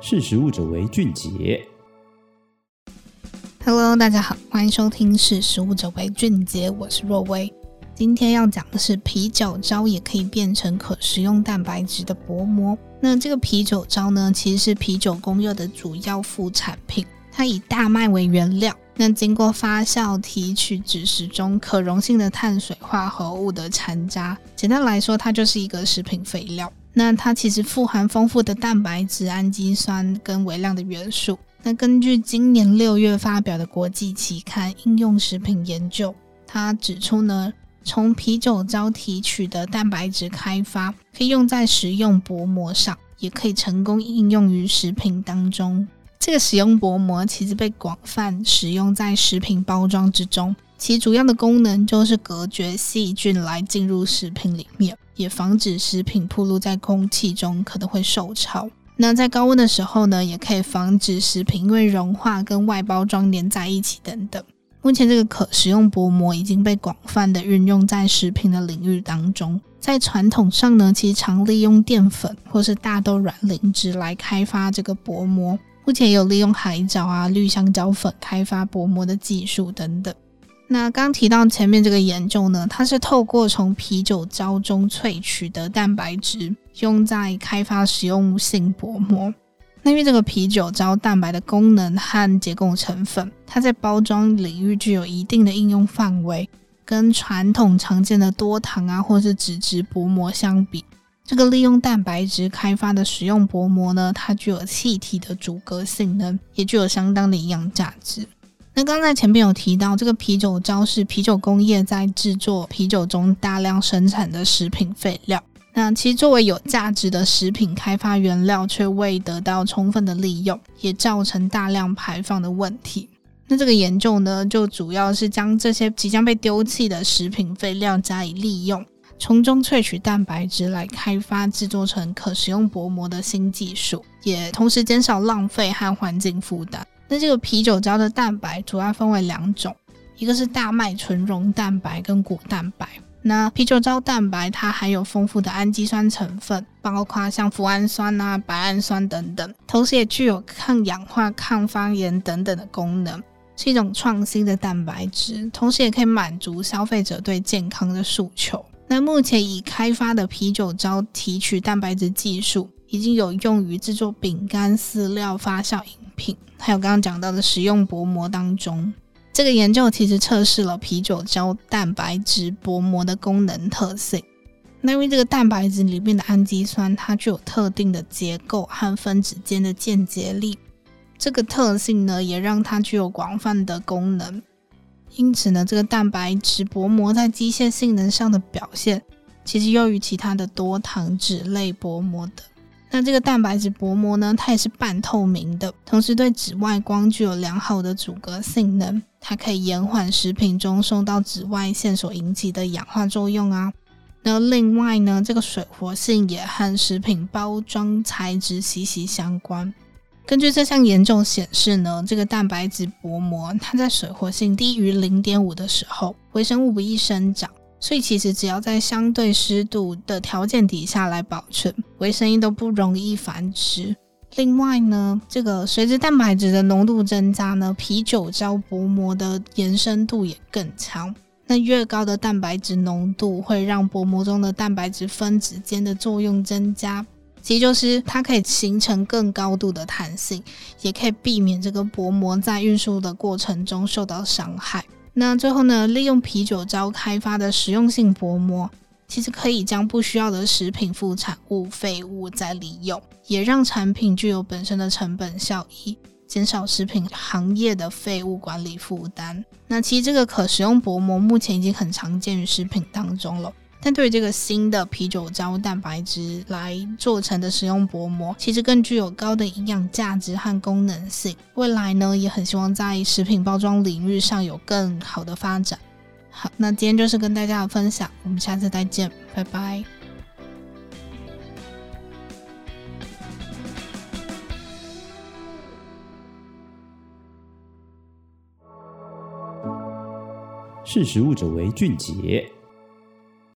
识食物者为俊杰。Hello，大家好，欢迎收听《识食物者为俊杰》，我是若薇。今天要讲的是啤酒糟也可以变成可食用蛋白质的薄膜。那这个啤酒糟呢，其实是啤酒工业的主要副产品，它以大麦为原料，那经过发酵提取脂质中可溶性的碳水化合物的残渣。简单来说，它就是一个食品肥料。那它其实富含丰富的蛋白质、氨基酸跟微量的元素。那根据今年六月发表的国际期刊《应用食品研究》，它指出呢，从啤酒糟提取的蛋白质开发，可以用在食用薄膜上，也可以成功应用于食品当中。这个食用薄膜其实被广泛使用在食品包装之中，其主要的功能就是隔绝细菌来进入食品里面。也防止食品暴露在空气中，可能会受潮。那在高温的时候呢，也可以防止食品因为融化跟外包装粘在一起等等。目前这个可食用薄膜已经被广泛的运用在食品的领域当中。在传统上呢，其实常利用淀粉或是大豆卵磷脂来开发这个薄膜。目前也有利用海藻啊、绿香蕉粉开发薄膜的技术等等。那刚提到前面这个研究呢，它是透过从啤酒糟中萃取的蛋白质，用在开发食用性薄膜。那因为这个啤酒糟蛋白的功能和结构成分，它在包装领域具有一定的应用范围，跟传统常见的多糖啊或是脂质薄膜相比，这个利用蛋白质开发的食用薄膜呢，它具有气体的阻隔性能，也具有相当的营养价值。那刚才前面有提到，这个啤酒糟是啤酒工业在制作啤酒中大量生产的食品废料。那其实作为有价值的食品开发原料，却未得到充分的利用，也造成大量排放的问题。那这个研究呢，就主要是将这些即将被丢弃的食品废料加以利用，从中萃取蛋白质来开发制作成可食用薄膜的新技术，也同时减少浪费和环境负担。那这个啤酒糟的蛋白主要分为两种，一个是大麦纯溶蛋白跟果蛋白。那啤酒糟蛋白它含有丰富的氨基酸成分，包括像脯氨酸啊、白氨酸等等，同时也具有抗氧化、抗发炎等等的功能，是一种创新的蛋白质，同时也可以满足消费者对健康的诉求。那目前已开发的啤酒糟提取蛋白质技术，已经有用于制作饼干、饲料、发酵饮品，还有刚刚讲到的食用薄膜当中，这个研究其实测试了啤酒胶蛋白质薄膜的功能特性。那因为这个蛋白质里面的氨基酸，它具有特定的结构和分子间的键结力，这个特性呢，也让它具有广泛的功能。因此呢，这个蛋白质薄膜在机械性能上的表现，其实优于其他的多糖脂类薄膜的。那这个蛋白质薄膜呢，它也是半透明的，同时对紫外光具有良好的阻隔性能，它可以延缓食品中受到紫外线所引起的氧化作用啊。那另外呢，这个水活性也和食品包装材质息息相关。根据这项研究显示呢，这个蛋白质薄膜它在水活性低于零点五的时候，微生物不易生长。所以其实只要在相对湿度的条件底下来保存，微生物都不容易繁殖。另外呢，这个随着蛋白质的浓度增加呢，啤酒糟薄膜的延伸度也更强。那越高的蛋白质浓度会让薄膜中的蛋白质分子间的作用增加，其实就是它可以形成更高度的弹性，也可以避免这个薄膜在运输的过程中受到伤害。那最后呢，利用啤酒糟开发的实用性薄膜，其实可以将不需要的食品副产物废物再利用，也让产品具有本身的成本效益，减少食品行业的废物管理负担。那其实这个可食用薄膜目前已经很常见于食品当中了。但对于这个新的啤酒糟蛋白质来做成的食用薄膜，其实更具有高的营养价值和功能性。未来呢，也很希望在食品包装领域上有更好的发展。好，那今天就是跟大家的分享，我们下次再见，拜拜。识食物者为俊杰。